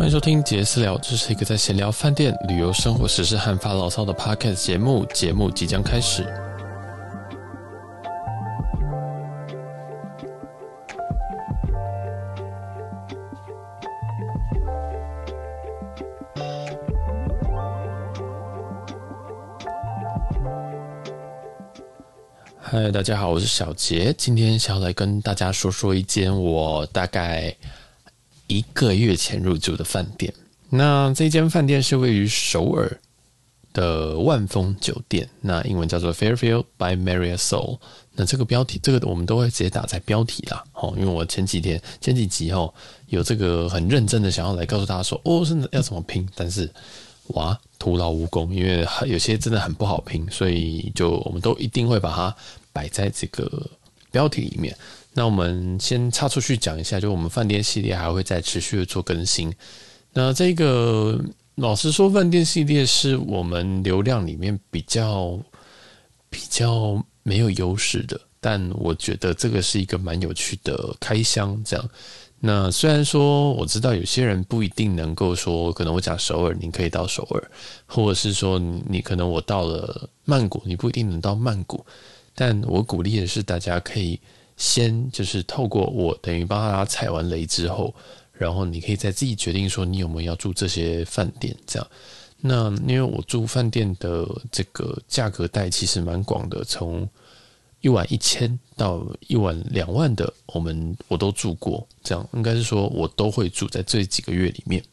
欢迎收听杰私聊，这是一个在闲聊饭店、旅游、生活、时事和发牢骚的 podcast 节目。节目即将开始。嗨，大家好，我是小杰，今天想要来跟大家说说一间我大概。一个月前入住的饭店，那这间饭店是位于首尔的万丰酒店，那英文叫做 Fairfield by Marriott Seoul。那这个标题，这个我们都会直接打在标题啦，哦，因为我前几天前几集哦，有这个很认真的想要来告诉大家说，哦，是要怎么拼，但是哇，徒劳无功，因为有些真的很不好拼，所以就我们都一定会把它摆在这个标题里面。那我们先插出去讲一下，就我们饭店系列还会再持续的做更新。那这个老实说，饭店系列是我们流量里面比较比较没有优势的，但我觉得这个是一个蛮有趣的开箱。这样，那虽然说我知道有些人不一定能够说，可能我讲首尔，你可以到首尔，或者是说你可能我到了曼谷，你不一定能到曼谷，但我鼓励的是大家可以。先就是透过我等于帮他踩完雷之后，然后你可以再自己决定说你有没有要住这些饭店这样。那因为我住饭店的这个价格带其实蛮广的，从一晚一千到一晚两万的，我们我都住过。这样应该是说我都会住在这几个月里面，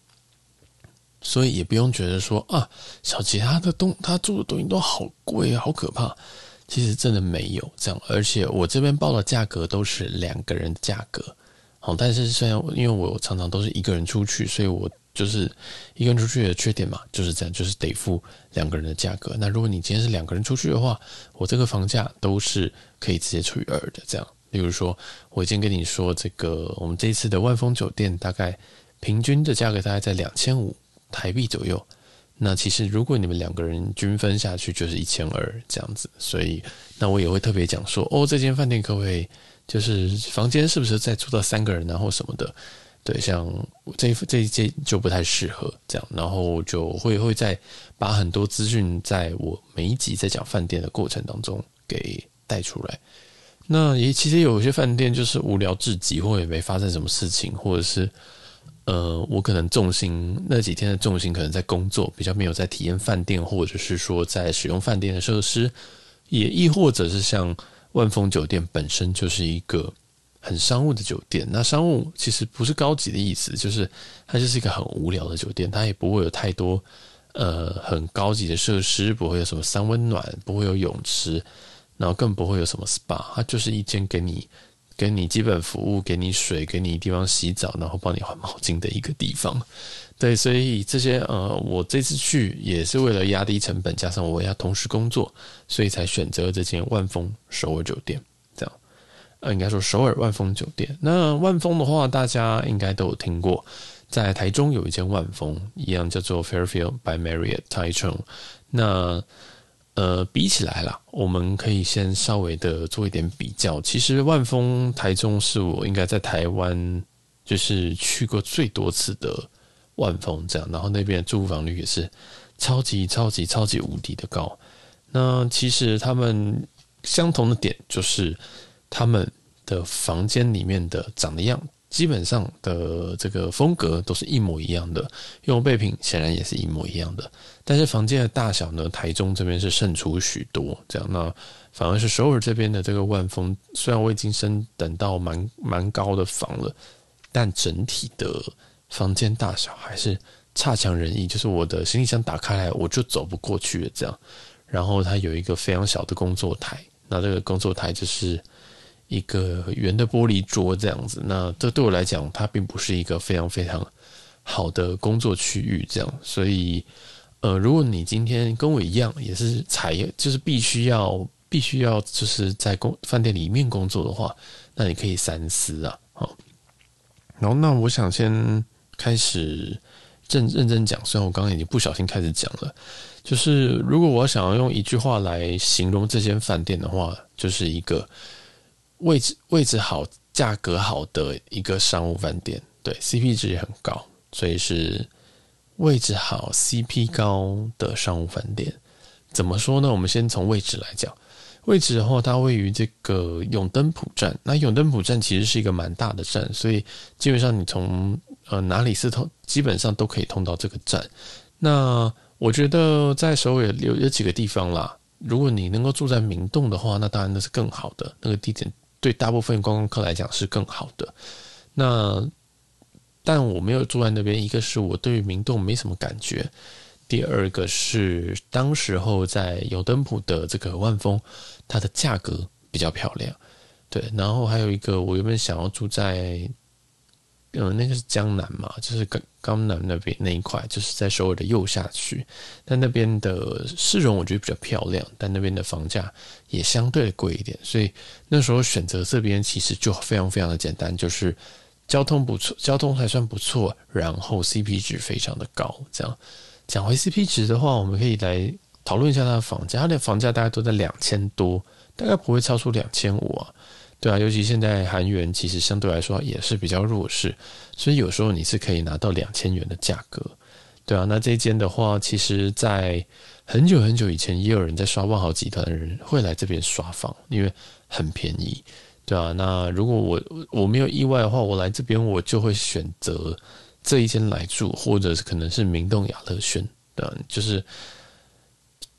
所以也不用觉得说啊，小吉他的东他住的东西都好贵，好可怕。其实真的没有这样，而且我这边报的价格都是两个人的价格，好，但是虽然因为我常常都是一个人出去，所以我就是一个人出去的缺点嘛，就是这样，就是得付两个人的价格。那如果你今天是两个人出去的话，我这个房价都是可以直接除以二的，这样。例如说，我已经跟你说，这个我们这一次的万丰酒店大概平均的价格大概在两千五台币左右。那其实，如果你们两个人均分下去，就是一千二这样子。所以，那我也会特别讲说，哦，这间饭店可不可以，就是房间是不是再住到三个人，然后什么的？对，像这一这一间就不太适合这样。然后就会会再把很多资讯，在我每一集在讲饭店的过程当中给带出来。那也其实有些饭店就是无聊至极，或者也没发生什么事情，或者是。呃，我可能重心那几天的重心可能在工作，比较没有在体验饭店，或者是说在使用饭店的设施，也亦或者是像万丰酒店本身就是一个很商务的酒店。那商务其实不是高级的意思，就是它就是一个很无聊的酒店，它也不会有太多呃很高级的设施，不会有什么三温暖，不会有泳池，然后更不会有什么 SPA，它就是一间给你。给你基本服务，给你水，给你地方洗澡，然后帮你换毛巾的一个地方。对，所以这些呃，我这次去也是为了压低成本，加上我要同时工作，所以才选择这间万丰首尔酒店。这样，呃，应该说首尔万丰酒店。那万丰的话，大家应该都有听过，在台中有一间万丰，一样叫做 Fairfield by Marriott Taichung。那呃，比起来啦，我们可以先稍微的做一点比较。其实万丰台中是我应该在台湾就是去过最多次的万丰，这样，然后那边的住房率也是超级超级超级无敌的高。那其实他们相同的点就是他们的房间里面的长的样。基本上的这个风格都是一模一样的，用备品显然也是一模一样的，但是房间的大小呢，台中这边是胜出许多，这样，那反而是首尔这边的这个万丰，虽然我已经升等到蛮蛮高的房了，但整体的房间大小还是差强人意，就是我的行李箱打开来我就走不过去了这样，然后它有一个非常小的工作台，那这个工作台就是。一个圆的玻璃桌这样子，那这对我来讲，它并不是一个非常非常好的工作区域，这样。所以，呃，如果你今天跟我一样，也是采，就是必须要必须要就是在工饭店里面工作的话，那你可以三思啊。好，然后那我想先开始认认真讲，虽然我刚刚已经不小心开始讲了，就是如果我想要用一句话来形容这间饭店的话，就是一个。位置位置好，价格好的一个商务饭店，对，CP 值也很高，所以是位置好、CP 高的商务饭店。怎么说呢？我们先从位置来讲。位置的话，它位于这个永登浦站。那永登浦站其实是一个蛮大的站，所以基本上你从呃哪里是通，基本上都可以通到这个站。那我觉得在首尔有有几个地方啦，如果你能够住在明洞的话，那当然那是更好的。那个地点对大部分观光客来讲是更好的。那但我没有住在那边，一个是我对于明洞没什么感觉。第二个是当时候在有登浦的这个万峰，它的价格比较漂亮，对。然后还有一个，我原本想要住在，嗯，那个是江南嘛，就是江江南那边那一块，就是在首尔的右下区。但那边的市容我觉得比较漂亮，但那边的房价也相对贵一点，所以那时候选择这边其实就非常非常的简单，就是交通不错，交通还算不错，然后 CP 值非常的高，这样。讲回 CP 值的话，我们可以来讨论一下它的房价。它的房价大概都在两千多，大概不会超出两千五啊。对啊，尤其现在韩元其实相对来说也是比较弱势，所以有时候你是可以拿到两千元的价格。对啊，那这间的话，其实在很久很久以前，也有人在刷万豪集团的人会来这边刷房，因为很便宜。对啊，那如果我我没有意外的话，我来这边我就会选择。这一间来住，或者是可能是明洞亚乐轩对、啊，就是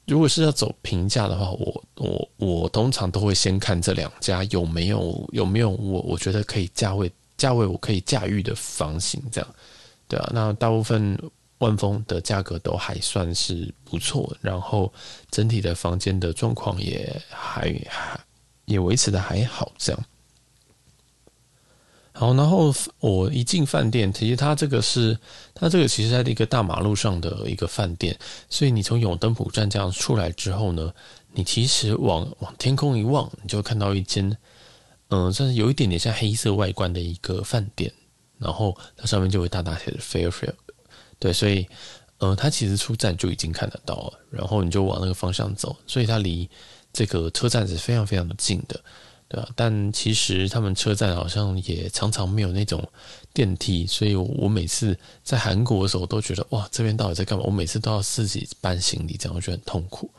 如果是要走平价的话，我我我通常都会先看这两家有没有有没有我我觉得可以价位价位我可以驾驭的房型，这样对啊。那大部分万丰的价格都还算是不错，然后整体的房间的状况也还还也维持的还好，这样。好，然后我一进饭店，其实它这个是它这个其实在一个大马路上的一个饭店，所以你从永登浦站这样出来之后呢，你其实往往天空一望，你就看到一间，嗯，算是有一点点像黑色外观的一个饭店，然后它上面就会大大写的 Fairfield，对，所以，嗯，它其实出站就已经看得到了，然后你就往那个方向走，所以它离这个车站是非常非常的近的。对啊，但其实他们车站好像也常常没有那种电梯，所以我每次在韩国的时候，都觉得哇，这边到底在干嘛？我每次都要自己搬行李，这样我觉得很痛苦。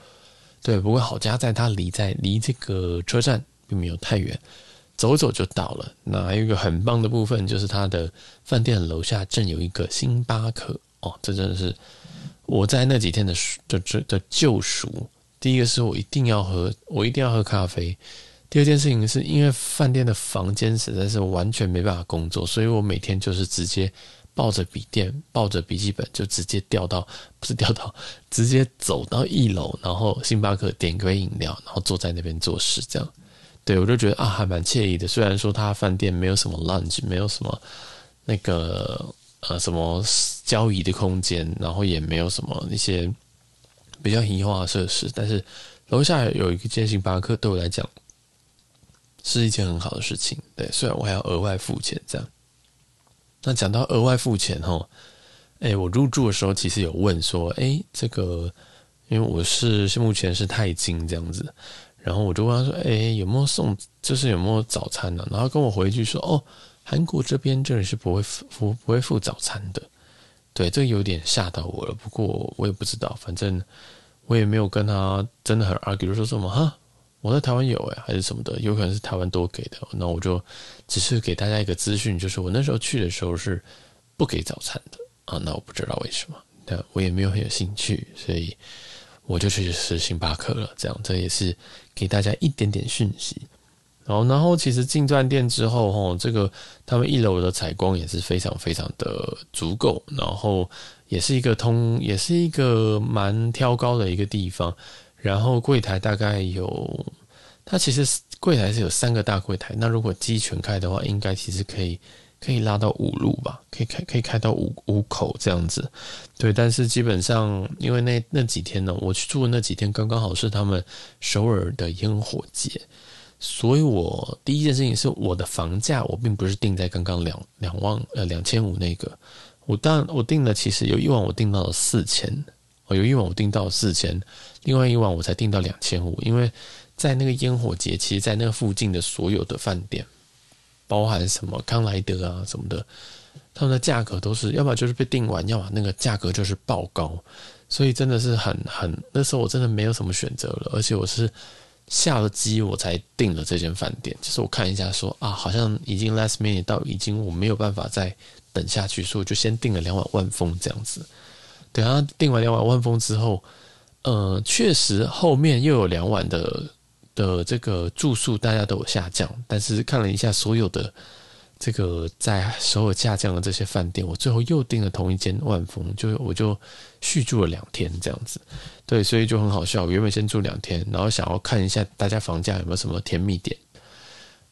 对，不过好家在它离在离这个车站并没有太远，走走就到了。那还有一个很棒的部分，就是它的饭店楼下正有一个星巴克哦，这真的是我在那几天的的的的救赎。第一个是我一定要喝，我一定要喝咖啡。第二件事情是因为饭店的房间实在是完全没办法工作，所以我每天就是直接抱着笔电、抱着笔记本，就直接掉到，不是掉到，直接走到一楼，然后星巴克点一杯饮料，然后坐在那边做事，这样。对，我就觉得啊，还蛮惬意的。虽然说他饭店没有什么 lunch，没有什么那个呃什么交易的空间，然后也没有什么那些比较移化的设施，但是楼下有一个间星巴克，对我来讲。是一件很好的事情，对。虽然我还要额外付钱，这样。那讲到额外付钱哈，哎，我入住的时候其实有问说，哎，这个因为我是目前是泰金这样子，然后我就问他说，哎，有没有送，就是有没有早餐呢？然后跟我回一句说，哦，韩国这边这里是不会付不会付早餐的。对，这有点吓到我了。不过我也不知道，反正我也没有跟他真的很 argue 说什么哈。我在台湾有哎，还是什么的，有可能是台湾多给的。那我就只是给大家一个资讯，就是我那时候去的时候是不给早餐的啊。那我不知道为什么，但我也没有很有兴趣，所以我就去吃星巴克了。这样，这也是给大家一点点讯息。然后，然后其实进钻店之后，哈，这个他们一楼的采光也是非常非常的足够，然后也是一个通，也是一个蛮挑高的一个地方。然后柜台大概有，它其实柜台是有三个大柜台。那如果机全开的话，应该其实可以可以拉到五路吧，可以开可以开到五五口这样子。对，但是基本上因为那那几天呢，我去住的那几天刚刚好是他们首尔的烟火节，所以我第一件事情是我的房价我并不是定在刚刚两两万呃两千五那个，我当我定的其实有一晚我定到了四千。我有一晚我订到四千，另外一晚我才订到两千五，因为在那个烟火节，其实，在那个附近的所有的饭店，包含什么康莱德啊什么的，他们的价格都是，要么就是被订完，要么那个价格就是爆高，所以真的是很很，那时候我真的没有什么选择了，而且我是下了机我才订了这间饭店，就是我看一下说啊，好像已经 last minute 到，已经我没有办法再等下去，所以我就先订了两晚万丰这样子。等他订完两晚万丰之后，呃，确实后面又有两晚的的这个住宿大家都有下降，但是看了一下所有的。这个在首尔下降的这些饭店，我最后又订了同一间万丰，就我就续住了两天这样子，对，所以就很好笑。我原本先住两天，然后想要看一下大家房价有没有什么甜蜜点，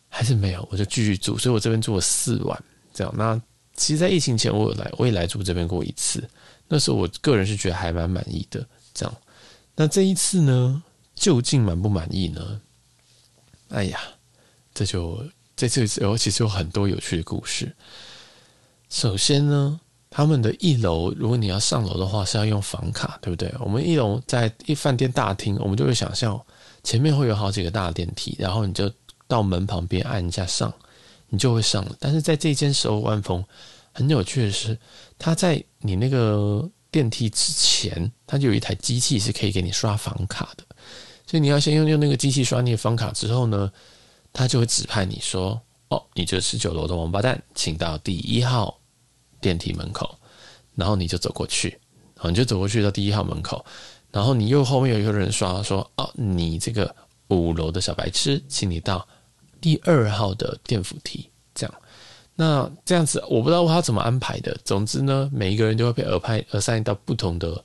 还是没有，我就继续住。所以我这边住了四晚，这样。那其实，在疫情前我有来，我也来住这边过一次，那时候我个人是觉得还蛮满意的。这样，那这一次呢，究竟满不满意呢？哎呀，这就。这次有其实有很多有趣的故事。首先呢，他们的一楼，如果你要上楼的话，是要用房卡，对不对？我们一楼在一饭店大厅，我们就会想象前面会有好几个大电梯，然后你就到门旁边按一下上，你就会上了。但是在这间首尔万峰，很有趣的是，它在你那个电梯之前，它就有一台机器是可以给你刷房卡的，所以你要先用用那个机器刷你的房卡之后呢，他就会指派你说：“哦，你这十九楼的王八蛋，请到第一号电梯门口。”然后你就走过去，然后你就走过去到第一号门口，然后你又后面有一个人刷说：“哦，你这个五楼的小白痴，请你到第二号的电扶梯。”那这样子我不知道他怎么安排的。总之呢，每一个人都会被耳派耳塞到不同的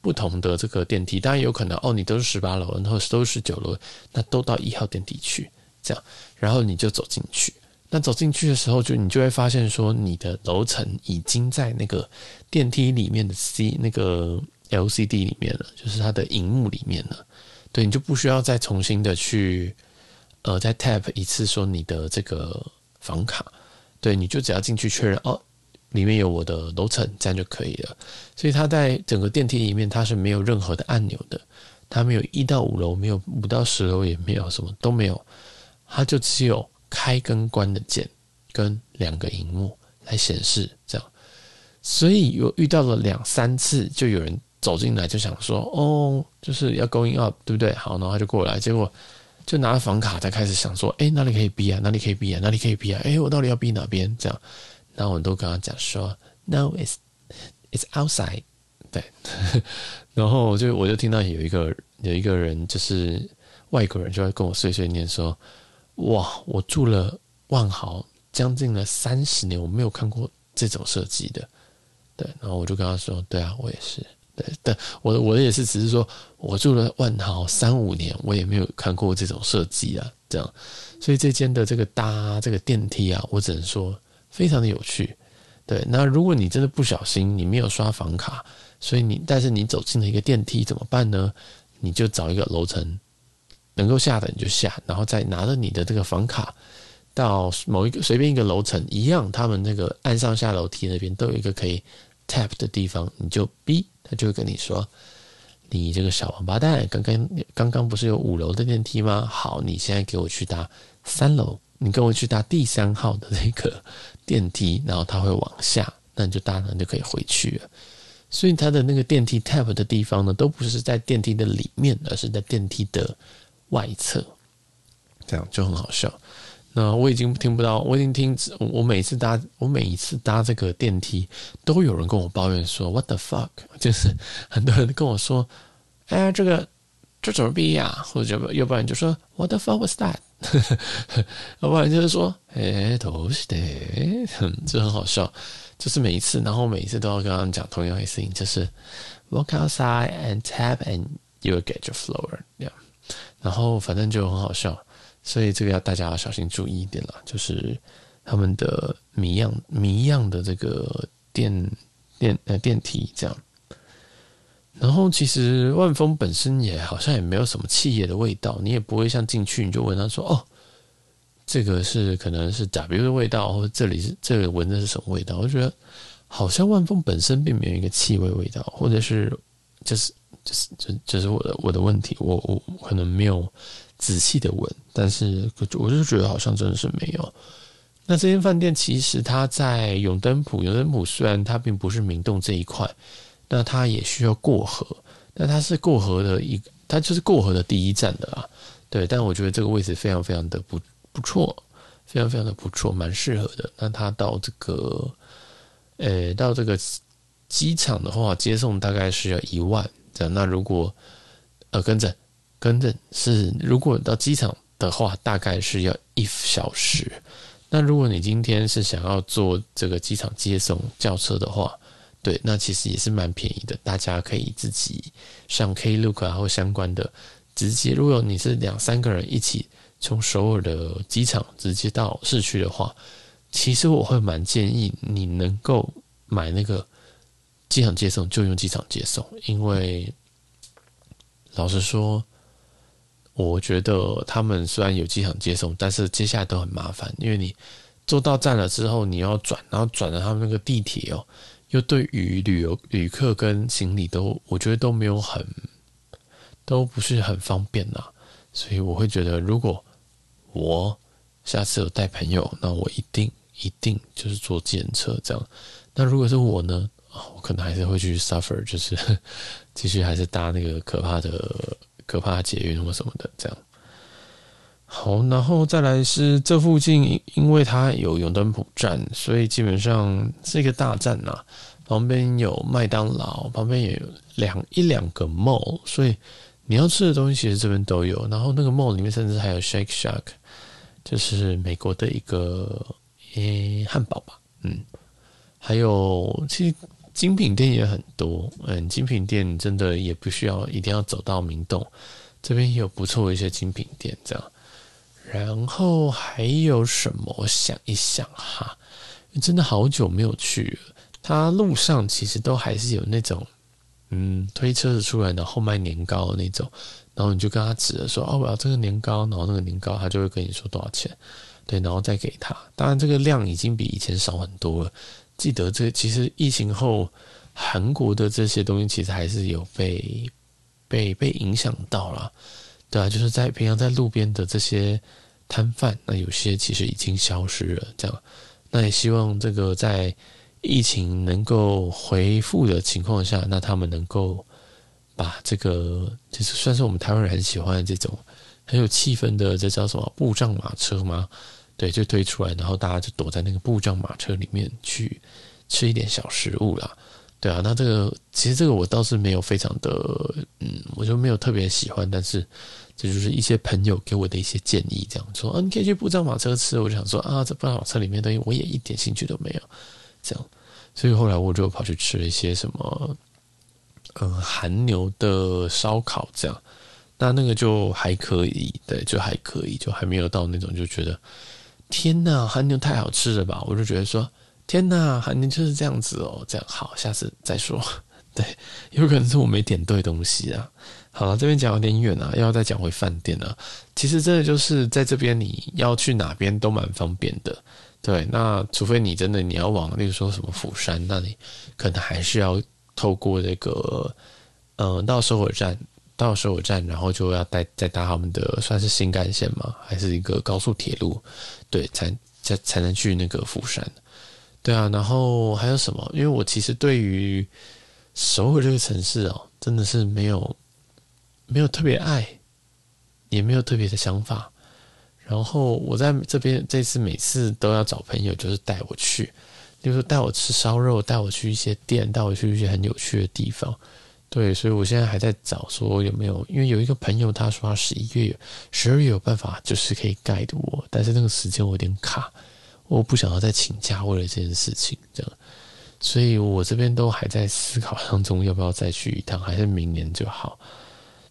不同的这个电梯。当然有可能哦，你都是十八楼，然后都是十九楼，那都到一号电梯去。这样，然后你就走进去。那走进去的时候，就你就会发现说，你的楼层已经在那个电梯里面的 C 那个 LCD 里面了，就是它的荧幕里面了。对，你就不需要再重新的去呃再 tap 一次说你的这个房卡。对，你就只要进去确认哦，里面有我的楼层，这样就可以了。所以它在整个电梯里面，它是没有任何的按钮的，它没有一到五楼，没有五到十楼，也没有什么都没有。它就只有开跟关的键跟两个荧幕来显示这样，所以有遇到了两三次，就有人走进来就想说，哦，就是要 going up，对不对？好，然后他就过来，结果就拿了房卡，才开始想说，哎，哪里可以逼啊？哪里可以逼啊？哪里可以逼啊？哎，我到底要逼哪边？这样，然后我都跟他讲说，No，it's it's outside，对，然后就我就听到有一个有一个人就是外国人就会跟我碎碎念说。哇！我住了万豪将近了三十年，我没有看过这种设计的。对，然后我就跟他说：“对啊，我也是。对，但我我也是，只是说我住了万豪三五年，我也没有看过这种设计啊。这样，所以这间的这个搭这个电梯啊，我只能说非常的有趣。对，那如果你真的不小心，你没有刷房卡，所以你但是你走进了一个电梯怎么办呢？你就找一个楼层。能够下的你就下，然后再拿着你的这个房卡到某一个随便一个楼层一样，他们那个按上下楼梯那边都有一个可以 tap 的地方，你就逼他就会跟你说：“你这个小王八蛋，刚刚刚刚不是有五楼的电梯吗？好，你现在给我去搭三楼，你跟我去搭第三号的那个 电梯，然后它会往下，那你就搭上就可以回去了。所以它的那个电梯 tap 的地方呢，都不是在电梯的里面，而是在电梯的。外侧，这样就很好笑。那我已经听不到，我已经听，我每次搭，我每一次搭这个电梯，都有人跟我抱怨说 “What the fuck”，就是很多人跟我说：“哎呀，这个这怎么逼呀？”或者要不然就说 “What the fuck was that”，要不然就是说：“哎，都是的。”就很好笑。就是每一次，然后每一次都要跟他们讲同样的事情，就是 “Walk outside and tap and you'll get your floor”，这样。然后反正就很好笑，所以这个要大家要小心注意一点了，就是他们的谜样谜样的这个电电呃电梯这样。然后其实万丰本身也好像也没有什么企业的味道，你也不会像进去你就闻他说哦，这个是可能是 W 的味道，或者这里是这个闻的是什么味道？我觉得好像万丰本身并没有一个气味味道，或者是就是。就是这这是我的我的问题，我我可能没有仔细的闻，但是我就觉得好像真的是没有。那这间饭店其实它在永登浦，永登浦虽然它并不是明洞这一块，那它也需要过河，那它是过河的一，它就是过河的第一站的啊。对，但我觉得这个位置非常非常的不不错，非常非常的不错，蛮适合的。那它到这个，呃，到这个机场的话，接送大概是要一万这样。那如果呃跟着跟着是，如果到机场的话，大概是要一小时。那如果你今天是想要坐这个机场接送轿车的话，对，那其实也是蛮便宜的。大家可以自己上 Klook 啊或相关的。直接，如果你是两三个人一起从首尔的机场直接到市区的话，其实我会蛮建议你能够买那个机场接送，就用机场接送，因为老实说，我觉得他们虽然有机场接送，但是接下来都很麻烦，因为你坐到站了之后，你要转，然后转了他们那个地铁哦，又对于旅游旅客跟行李都，我觉得都没有很。都不是很方便呐，所以我会觉得，如果我下次有带朋友，那我一定一定就是坐计程车这样。那如果是我呢，我可能还是会去 suffer，就是 继续还是搭那个可怕的可怕的捷运或什么的这样。好，然后再来是这附近，因为它有永登浦站，所以基本上是一个大站呐。旁边有麦当劳，旁边也有两一两个 mall，所以。你要吃的东西其实这边都有，然后那个 mall 里面甚至还有 Shake Shack，就是美国的一个诶汉堡吧，嗯，还有其实精品店也很多，嗯，精品店真的也不需要一定要走到明洞，这边也有不错的一些精品店这样，然后还有什么？我想一想哈，真的好久没有去了，它路上其实都还是有那种。嗯，推车子出来，然后卖年糕的那种，然后你就跟他指着说：“哦，我要这个年糕。”然后那个年糕他就会跟你说多少钱，对，然后再给他。当然，这个量已经比以前少很多了。记得这其实疫情后，韩国的这些东西其实还是有被被被影响到了，对啊，就是在平常在路边的这些摊贩，那有些其实已经消失了。这样，那也希望这个在。疫情能够恢复的情况下，那他们能够把这个就是算是我们台湾人很喜欢这种很有气氛的，这叫什么布障马车吗？对，就推出来，然后大家就躲在那个布帐马车里面去吃一点小食物啦。对啊，那这个其实这个我倒是没有非常的，嗯，我就没有特别喜欢，但是这就是一些朋友给我的一些建议，这样说啊，你可以去布帐马车吃。我就想说啊，这布帐马车里面东西我也一点兴趣都没有，这样。所以后来我就跑去吃了一些什么，嗯，韩牛的烧烤这样，那那个就还可以，对，就还可以，就还没有到那种就觉得天呐，韩牛太好吃了吧？我就觉得说天呐，韩牛就是这样子哦，这样好，下次再说。对，有可能是我没点对东西啊。好了，这边讲有点远啊，要再讲回饭店啊。其实真的就是在这边，你要去哪边都蛮方便的。对，那除非你真的你要往，例如说什么釜山，那你可能还是要透过这个，呃，到首尔站，到首尔站，然后就要带再搭他们的算是新干线嘛，还是一个高速铁路，对，才才才能去那个釜山。对啊，然后还有什么？因为我其实对于首尔这个城市哦，真的是没有没有特别爱，也没有特别的想法。然后我在这边这次每次都要找朋友，就是带我去，例如说带我吃烧肉，带我去一些店，带我去一些很有趣的地方。对，所以我现在还在找说有没有，因为有一个朋友他说他十一月、十二月有办法，就是可以 guide 我，但是那个时间我有点卡，我不想要再请假为了这件事情，这样，所以我这边都还在思考当中，要不要再去一趟，还是明年就好。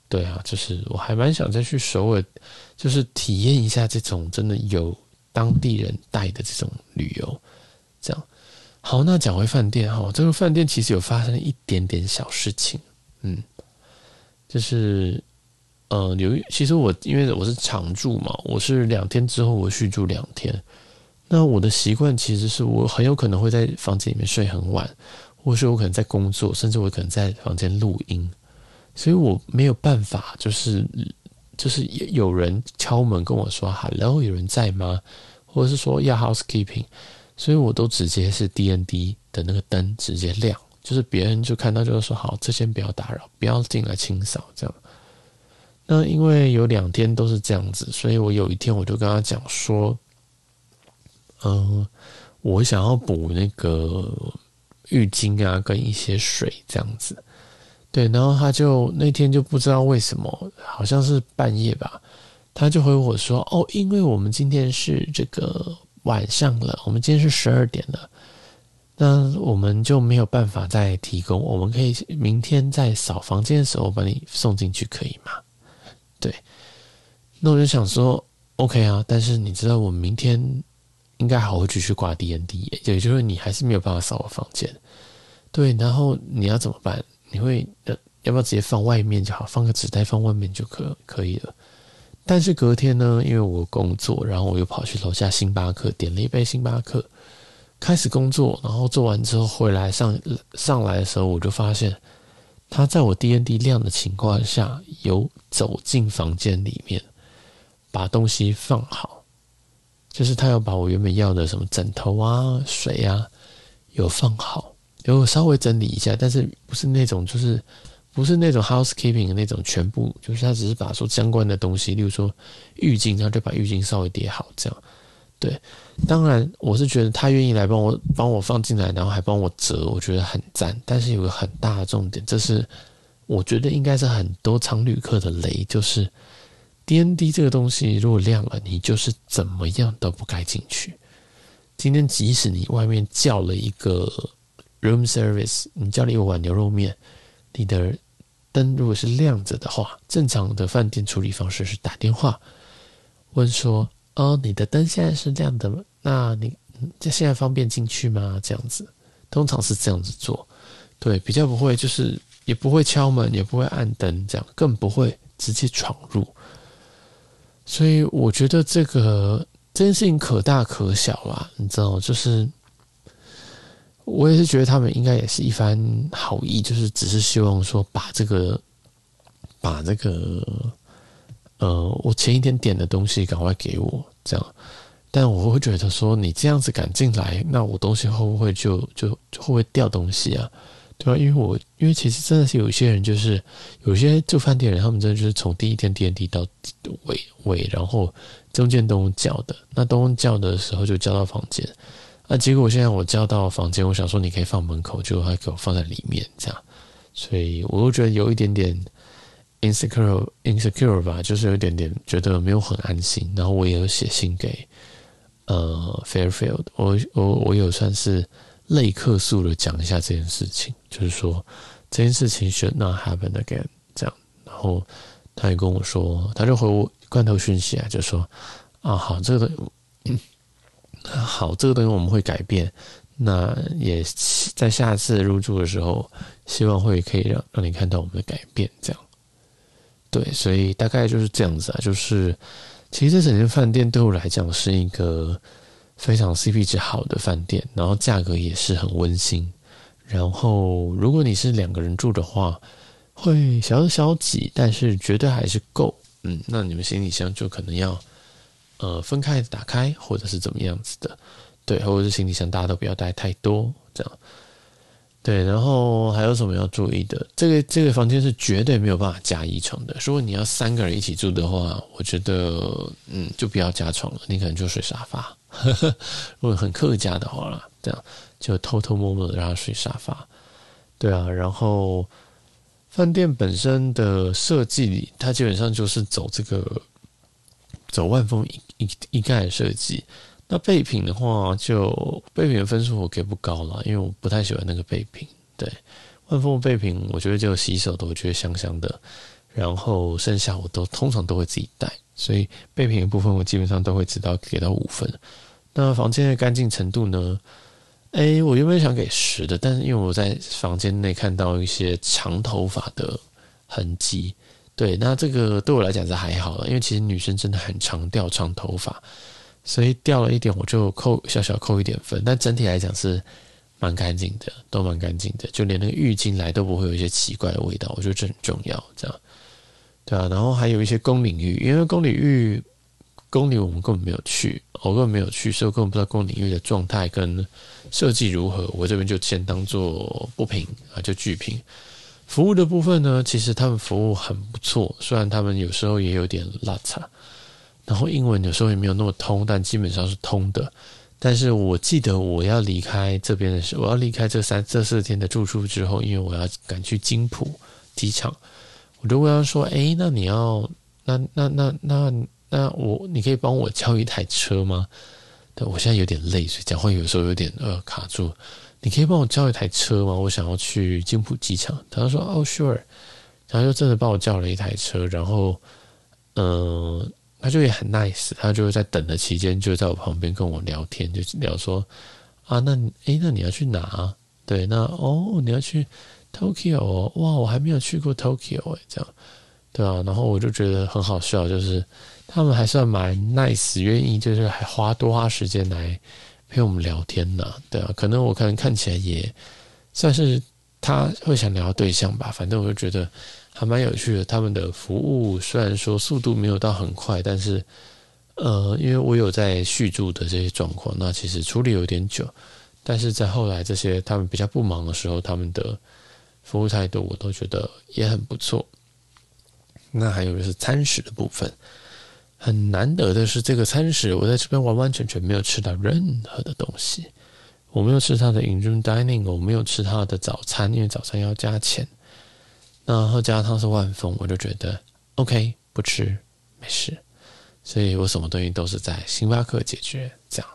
对啊，就是我还蛮想再去首尔，就是体验一下这种真的有当地人带的这种旅游，这样。好，那讲回饭店哈，这个饭店其实有发生一点点小事情，嗯，就是呃，有其实我因为我是常住嘛，我是两天之后我续住两天，那我的习惯其实是我很有可能会在房间里面睡很晚，或是我可能在工作，甚至我可能在房间录音。所以我没有办法，就是就是有人敲门跟我说 “hello”，有人在吗？或者是说要 housekeeping，所以我都直接是 DND 的那个灯直接亮，就是别人就看到就是说好，这先不要打扰，不要进来清扫这样。那因为有两天都是这样子，所以我有一天我就跟他讲说，嗯、我想要补那个浴巾啊，跟一些水这样子。对，然后他就那天就不知道为什么，好像是半夜吧，他就回我说：“哦，因为我们今天是这个晚上了，我们今天是十二点了，那我们就没有办法再提供，我们可以明天在扫房间的时候把你送进去，可以吗？”对，那我就想说，OK 啊，但是你知道，我明天应该还会继续挂 DND，也就是你还是没有办法扫我房间，对，然后你要怎么办？你会呃，要不要直接放外面就好？放个纸袋放外面就可可以了。但是隔天呢，因为我工作，然后我又跑去楼下星巴克点了一杯星巴克，开始工作。然后做完之后回来上上来的时候，我就发现他在我 DND 亮的情况下，有走进房间里面，把东西放好，就是他要把我原本要的什么枕头啊、水啊，有放好。有稍微整理一下，但是不是那种，就是不是那种 housekeeping 的那种全部，就是他只是把说相关的东西，例如说浴巾，他就把浴巾稍微叠好，这样。对，当然我是觉得他愿意来帮我帮我放进来，然后还帮我折，我觉得很赞。但是有个很大的重点，这是我觉得应该是很多常旅客的雷，就是 DND 这个东西如果亮了，你就是怎么样都不该进去。今天即使你外面叫了一个。Room service，你叫了一碗牛肉面，你的灯如果是亮着的话，正常的饭店处理方式是打电话问说：“哦，你的灯现在是亮的，那你这现在方便进去吗？”这样子，通常是这样子做，对，比较不会就是也不会敲门，也不会按灯，这样更不会直接闯入。所以我觉得这个这件事情可大可小啦，你知道，就是。我也是觉得他们应该也是一番好意，就是只是希望说把这个把这个呃，我前一天点的东西赶快给我这样，但我会觉得说你这样子赶进来，那我东西会不会就就会不会掉东西啊？对吧？因为我因为其实真的是有一些人，就是有些住饭店人，他们真的就是从第一天点地到尾尾，然后中间都叫的，那都叫的时候就叫到房间。那、啊、结果我现在我叫到房间，我想说你可以放门口，就还给我放在里面这样，所以我又觉得有一点点 insecure insecure 吧，就是有一点点觉得没有很安心。然后我也有写信给呃 Fairfield，我我我有算是类客诉的讲一下这件事情，就是说这件事情 should not happen again 这样。然后他也跟我说，他就回我罐头讯息啊，就说啊好这个。嗯好，这个东西我们会改变。那也在下次入住的时候，希望会可以让让你看到我们的改变。这样，对，所以大概就是这样子啊。就是其实这整间饭店对我来讲是一个非常 CP 值好的饭店，然后价格也是很温馨。然后如果你是两个人住的话，会小小挤，但是绝对还是够。嗯，那你们行李箱就可能要。呃，分开打开，或者是怎么样子的，对，或者是行李箱大家都不要带太多，这样，对。然后还有什么要注意的？这个这个房间是绝对没有办法加一床的。如果你要三个人一起住的话，我觉得，嗯，就不要加床了，你可能就睡沙发。呵 呵如果很客家的话啦，这样就偷偷摸摸的让他睡沙发。对啊，然后饭店本身的设计里，它基本上就是走这个。走万丰一一一概设计，那备品的话就，备品的分数我给不高了，因为我不太喜欢那个备品。对，万丰的备品，我觉得就洗手的，我觉得香香的，然后剩下我都通常都会自己带，所以备品的部分我基本上都会知道给到五分。那房间的干净程度呢？哎，我原本想给十的，但是因为我在房间内看到一些长头发的痕迹。对，那这个对我来讲是还好了，因为其实女生真的很常掉长头发，所以掉了一点我就扣小小扣一点分，但整体来讲是蛮干净的，都蛮干净的，就连那个浴巾来都不会有一些奇怪的味道，我觉得这很重要，这样，对啊，然后还有一些公领域，因为公领域公领我们根本没有去，我根本没有去，所以我根本不知道公领域的状态跟设计如何。我这边就先当做不评啊，就剧评。服务的部分呢，其实他们服务很不错，虽然他们有时候也有点落差，然后英文有时候也没有那么通，但基本上是通的。但是我记得我要离开这边的时候，我要离开这三这四天的住宿之后，因为我要赶去金浦机场，我就问他说：“诶，那你要那那那那那我你可以帮我叫一台车吗？”对，我现在有点累，所以讲话有时候有点呃卡住。你可以帮我叫一台车吗？我想要去金浦机场。他说：“哦，sure。”然后就真的帮我叫了一台车，然后嗯。他就也很 nice，他就在等的期间就在我旁边跟我聊天，就聊说啊，那诶，那你要去哪？对，那哦，你要去 Tokyo 哦，哇，我还没有去过 Tokyo 诶，这样对啊，然后我就觉得很好笑，就是他们还算蛮 nice，愿意就是还花多花时间来陪我们聊天呢，对啊，可能我可能看起来也算是他会想聊对象吧，反正我就觉得。还蛮有趣的，他们的服务虽然说速度没有到很快，但是，呃，因为我有在续住的这些状况，那其实处理有点久，但是在后来这些他们比较不忙的时候，他们的服务态度我都觉得也很不错。那还有就是餐食的部分，很难得的是这个餐食，我在这边完完全全没有吃到任何的东西，我没有吃他的 in-room dining，我没有吃他的早餐，因为早餐要加钱。然后加汤是万丰，我就觉得 OK，不吃没事，所以我什么东西都是在星巴克解决，这样。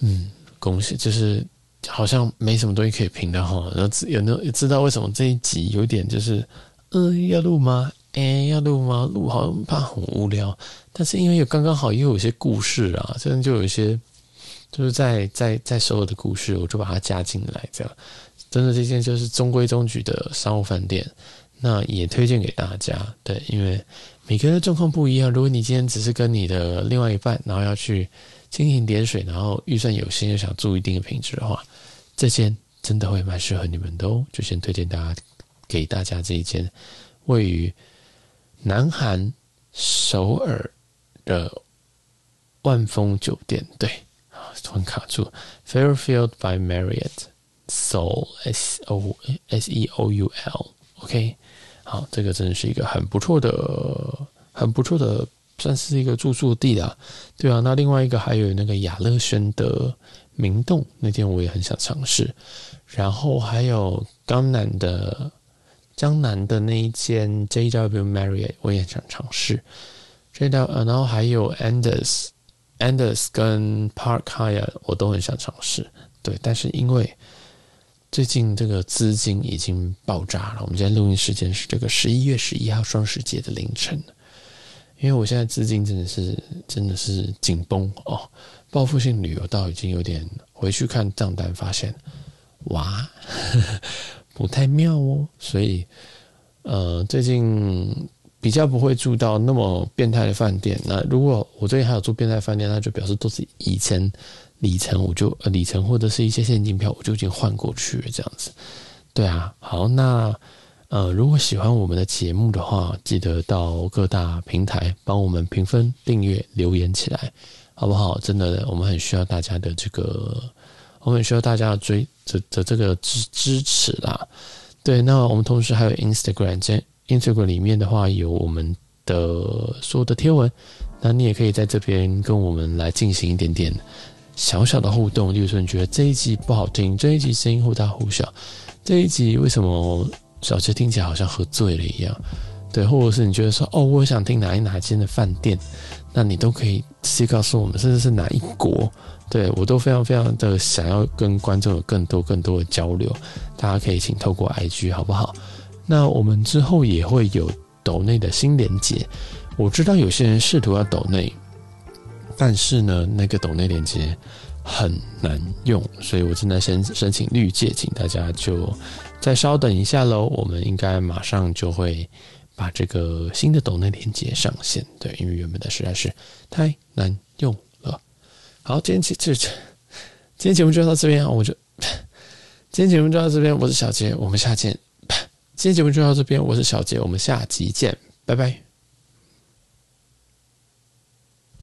嗯，恭喜，就是好像没什么东西可以评的哈。然后有没有知道为什么这一集有点就是，嗯、呃，要录吗？哎，要录吗？录好像怕很无聊，但是因为有刚刚好又有些故事啊，这样就有一些就是在在在所有的故事，我就把它加进来，这样。真的，这间就是中规中矩的商务饭店，那也推荐给大家。对，因为每个人的状况不一样。如果你今天只是跟你的另外一半，然后要去蜻蜓点水，然后预算有限又想住一定的品质的话，这间真的会蛮适合你们的哦。就先推荐大家给大家这一间位于南韩首尔的万丰酒店。对啊，突然卡住，Fairfield by Marriott。Seoul S O S E O U L，OK，好，这个真的是一个很不错的、很不错的，算是一个住宿地啦。对啊，那另外一个还有那个雅乐轩的明洞，那天我也很想尝试。然后还有江南的江南的那一间 JW Marriott，我也想尝试。JW，然后还有 Anders、Anders 跟 Park Hyatt，我都很想尝试。对，但是因为最近这个资金已经爆炸了。我们今天录音时间是这个十一月十一号双十节的凌晨，因为我现在资金真的是真的是紧绷哦。报复性旅游到已经有点回去看账单，发现哇不太妙哦。所以呃，最近比较不会住到那么变态的饭店。那如果我最近还有住变态饭店，那就表示都是以前。里程我就呃里程或者是一些现金票，我就已经换过去了这样子，对啊，好，那呃如果喜欢我们的节目的话，记得到各大平台帮我们评分、订阅、留言起来，好不好？真的，我们很需要大家的这个，我们很需要大家的追的的这个支支持啦。对，那我们同时还有 Instagram，在 Instagram 里面的话有我们的所有的贴文，那你也可以在这边跟我们来进行一点点。小小的互动，例如说你觉得这一集不好听，这一集声音忽大忽小，这一集为什么小杰听起来好像喝醉了一样？对，或者是你觉得说哦，我想听哪一哪间的饭店，那你都可以直接告诉我们，甚至是哪一国，对，我都非常非常的想要跟观众有更多更多的交流，大家可以请透过 IG 好不好？那我们之后也会有抖内的新连接，我知道有些人试图要抖内。但是呢，那个抖内连接很难用，所以我正在申申请绿界，请大家就再稍等一下喽。我们应该马上就会把这个新的抖内连接上线，对，因为原本的实在是太难用。好，今天节这今天节目就到这边啊，我就今天节目就到这边，我是小杰，我们下见。今天节目就到这边，我是小杰，我们下集见，拜拜。